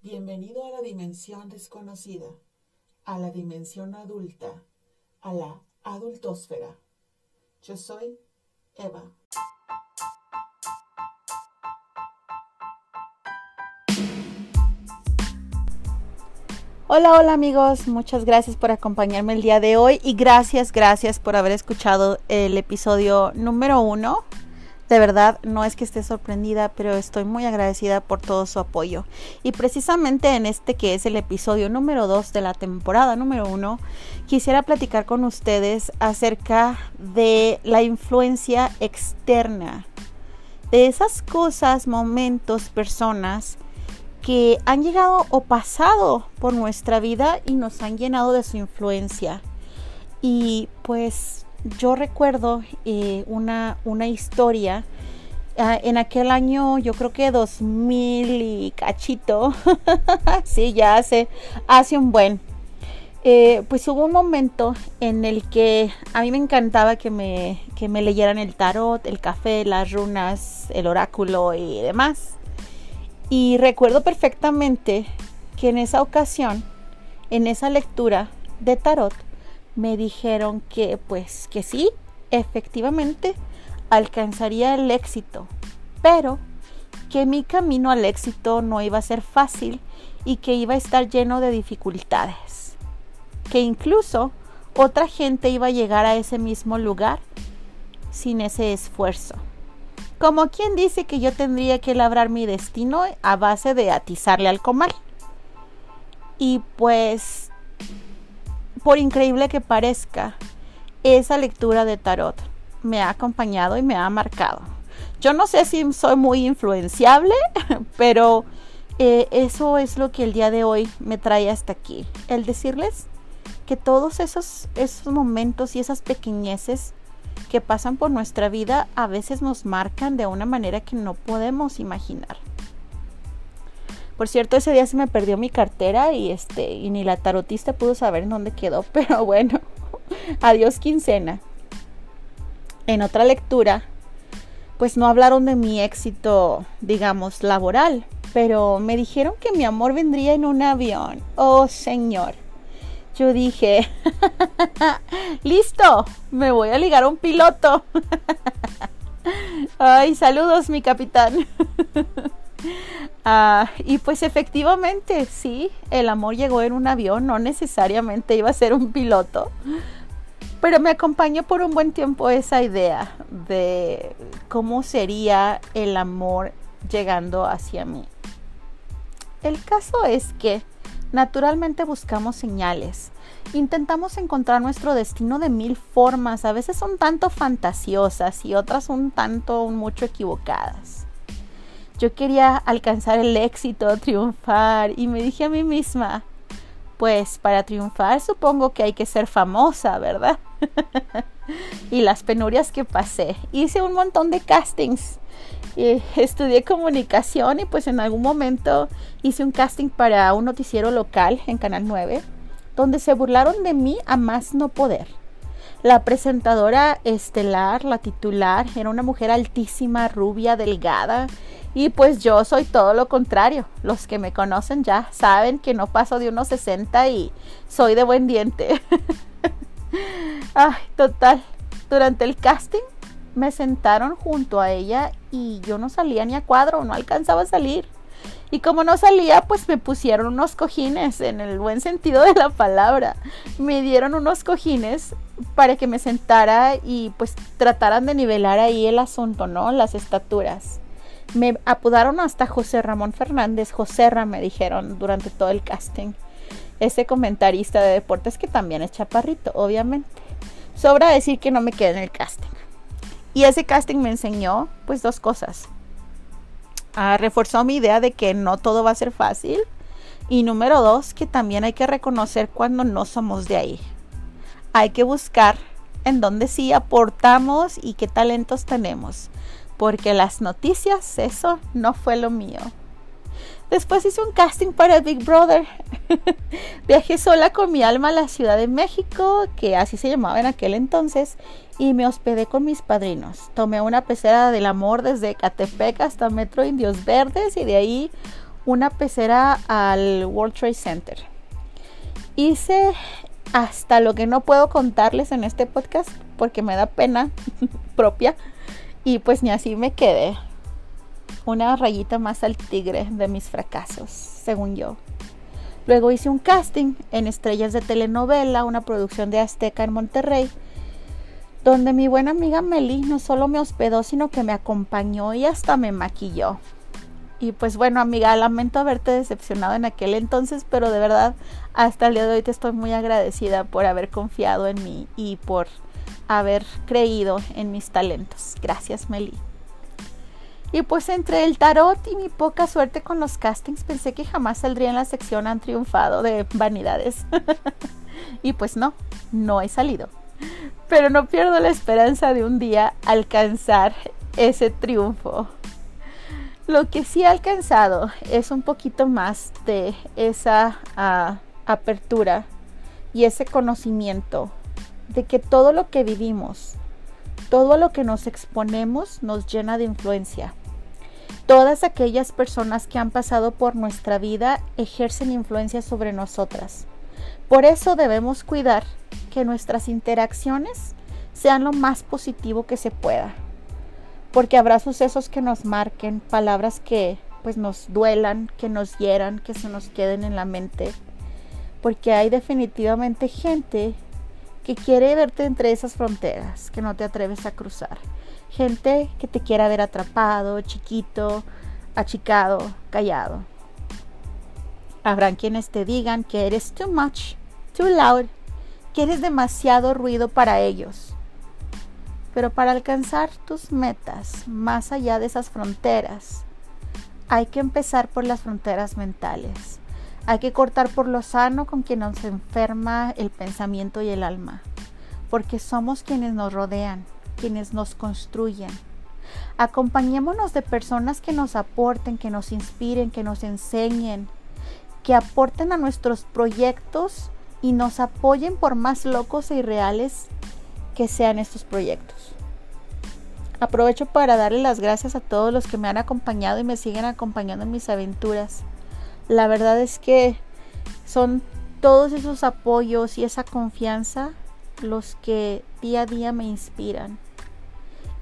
Bienvenido a la dimensión desconocida, a la dimensión adulta, a la adultósfera. Yo soy Eva. Hola, hola amigos, muchas gracias por acompañarme el día de hoy y gracias, gracias por haber escuchado el episodio número uno. De verdad, no es que esté sorprendida, pero estoy muy agradecida por todo su apoyo. Y precisamente en este que es el episodio número dos de la temporada número uno, quisiera platicar con ustedes acerca de la influencia externa, de esas cosas, momentos, personas, que han llegado o pasado por nuestra vida y nos han llenado de su influencia. Y pues yo recuerdo eh, una, una, historia uh, en aquel año, yo creo que 2000 y cachito, sí, ya hace, hace un buen. Eh, pues hubo un momento en el que a mí me encantaba que me, que me leyeran el tarot, el café, las runas, el oráculo y demás. Y recuerdo perfectamente que en esa ocasión, en esa lectura de tarot, me dijeron que pues que sí, efectivamente alcanzaría el éxito, pero que mi camino al éxito no iba a ser fácil y que iba a estar lleno de dificultades, que incluso otra gente iba a llegar a ese mismo lugar sin ese esfuerzo. Como quien dice que yo tendría que labrar mi destino a base de atizarle al comal. Y pues, por increíble que parezca, esa lectura de tarot me ha acompañado y me ha marcado. Yo no sé si soy muy influenciable, pero eh, eso es lo que el día de hoy me trae hasta aquí. El decirles que todos esos, esos momentos y esas pequeñeces que pasan por nuestra vida a veces nos marcan de una manera que no podemos imaginar. Por cierto, ese día se me perdió mi cartera y este y ni la tarotista pudo saber en dónde quedó, pero bueno, adiós quincena. En otra lectura, pues no hablaron de mi éxito, digamos, laboral, pero me dijeron que mi amor vendría en un avión. Oh, señor yo dije, listo, me voy a ligar a un piloto. Ay, saludos, mi capitán. Ah, y pues efectivamente, sí, el amor llegó en un avión, no necesariamente iba a ser un piloto, pero me acompañó por un buen tiempo esa idea de cómo sería el amor llegando hacia mí. El caso es que Naturalmente buscamos señales. Intentamos encontrar nuestro destino de mil formas. A veces son tanto fantasiosas y otras un tanto, mucho equivocadas. Yo quería alcanzar el éxito, triunfar y me dije a mí misma, pues para triunfar supongo que hay que ser famosa, ¿verdad? y las penurias que pasé. Hice un montón de castings estudié comunicación y pues en algún momento hice un casting para un noticiero local en Canal 9, donde se burlaron de mí a más no poder. La presentadora estelar, la titular, era una mujer altísima, rubia, delgada. Y pues yo soy todo lo contrario. Los que me conocen ya saben que no paso de unos 60 y soy de buen diente. Ay, total. Durante el casting me sentaron junto a ella y yo no salía ni a cuadro, no alcanzaba a salir. Y como no salía, pues me pusieron unos cojines, en el buen sentido de la palabra. Me dieron unos cojines para que me sentara y pues trataran de nivelar ahí el asunto, ¿no? Las estaturas. Me apodaron hasta José Ramón Fernández, Joserra me dijeron durante todo el casting. Ese comentarista de deportes que también es chaparrito, obviamente. Sobra decir que no me quedé en el casting. Y ese casting me enseñó pues dos cosas. Ah, reforzó mi idea de que no todo va a ser fácil. Y número dos, que también hay que reconocer cuando no somos de ahí. Hay que buscar en dónde sí aportamos y qué talentos tenemos. Porque las noticias, eso no fue lo mío. Después hice un casting para Big Brother. Viajé sola con mi alma a la Ciudad de México, que así se llamaba en aquel entonces, y me hospedé con mis padrinos. Tomé una pecera del amor desde Catepec hasta Metro Indios Verdes y de ahí una pecera al World Trade Center. Hice hasta lo que no puedo contarles en este podcast porque me da pena propia y pues ni así me quedé. Una rayita más al tigre de mis fracasos, según yo. Luego hice un casting en Estrellas de Telenovela, una producción de Azteca en Monterrey, donde mi buena amiga Meli no solo me hospedó, sino que me acompañó y hasta me maquilló. Y pues bueno, amiga, lamento haberte decepcionado en aquel entonces, pero de verdad hasta el día de hoy te estoy muy agradecida por haber confiado en mí y por haber creído en mis talentos. Gracias, Meli. Y pues entre el tarot y mi poca suerte con los castings pensé que jamás saldría en la sección han triunfado de vanidades. y pues no, no he salido. Pero no pierdo la esperanza de un día alcanzar ese triunfo. Lo que sí he alcanzado es un poquito más de esa ah, apertura y ese conocimiento de que todo lo que vivimos, todo lo que nos exponemos nos llena de influencia. Todas aquellas personas que han pasado por nuestra vida ejercen influencia sobre nosotras. Por eso debemos cuidar que nuestras interacciones sean lo más positivo que se pueda. Porque habrá sucesos que nos marquen, palabras que pues nos duelan, que nos hieran, que se nos queden en la mente. Porque hay definitivamente gente que quiere verte entre esas fronteras que no te atreves a cruzar. Gente que te quiera ver atrapado, chiquito, achicado, callado. Habrán quienes te digan que eres too much, too loud, que eres demasiado ruido para ellos. Pero para alcanzar tus metas más allá de esas fronteras, hay que empezar por las fronteras mentales. Hay que cortar por lo sano con quien nos enferma el pensamiento y el alma, porque somos quienes nos rodean, quienes nos construyen. Acompañémonos de personas que nos aporten, que nos inspiren, que nos enseñen, que aporten a nuestros proyectos y nos apoyen por más locos e irreales que sean estos proyectos. Aprovecho para darle las gracias a todos los que me han acompañado y me siguen acompañando en mis aventuras la verdad es que son todos esos apoyos y esa confianza los que día a día me inspiran.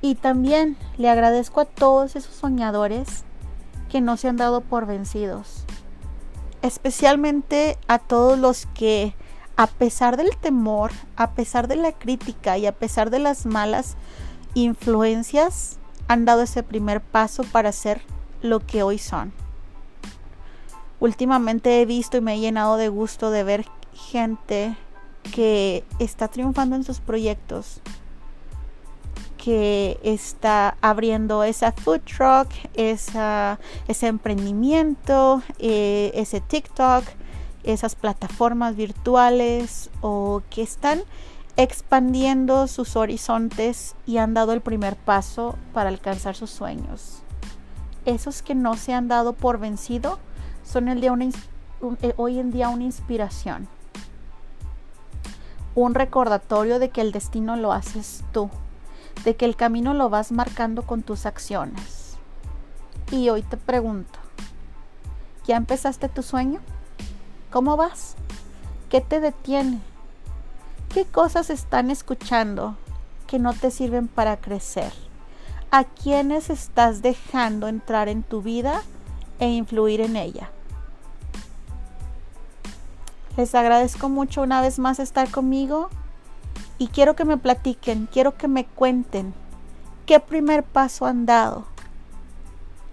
Y también le agradezco a todos esos soñadores que no se han dado por vencidos. Especialmente a todos los que, a pesar del temor, a pesar de la crítica y a pesar de las malas influencias, han dado ese primer paso para ser lo que hoy son. Últimamente he visto y me he llenado de gusto de ver gente que está triunfando en sus proyectos, que está abriendo esa food truck, ese emprendimiento, eh, ese TikTok, esas plataformas virtuales o que están expandiendo sus horizontes y han dado el primer paso para alcanzar sus sueños. Esos que no se han dado por vencido son el eh, hoy en día una inspiración. Un recordatorio de que el destino lo haces tú, de que el camino lo vas marcando con tus acciones. Y hoy te pregunto, ¿ya empezaste tu sueño? ¿Cómo vas? ¿Qué te detiene? ¿Qué cosas están escuchando que no te sirven para crecer? ¿A quiénes estás dejando entrar en tu vida e influir en ella? Les agradezco mucho una vez más estar conmigo y quiero que me platiquen, quiero que me cuenten qué primer paso han dado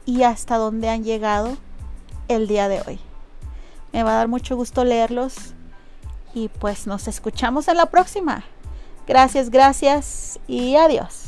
y hasta dónde han llegado el día de hoy. Me va a dar mucho gusto leerlos y pues nos escuchamos en la próxima. Gracias, gracias y adiós.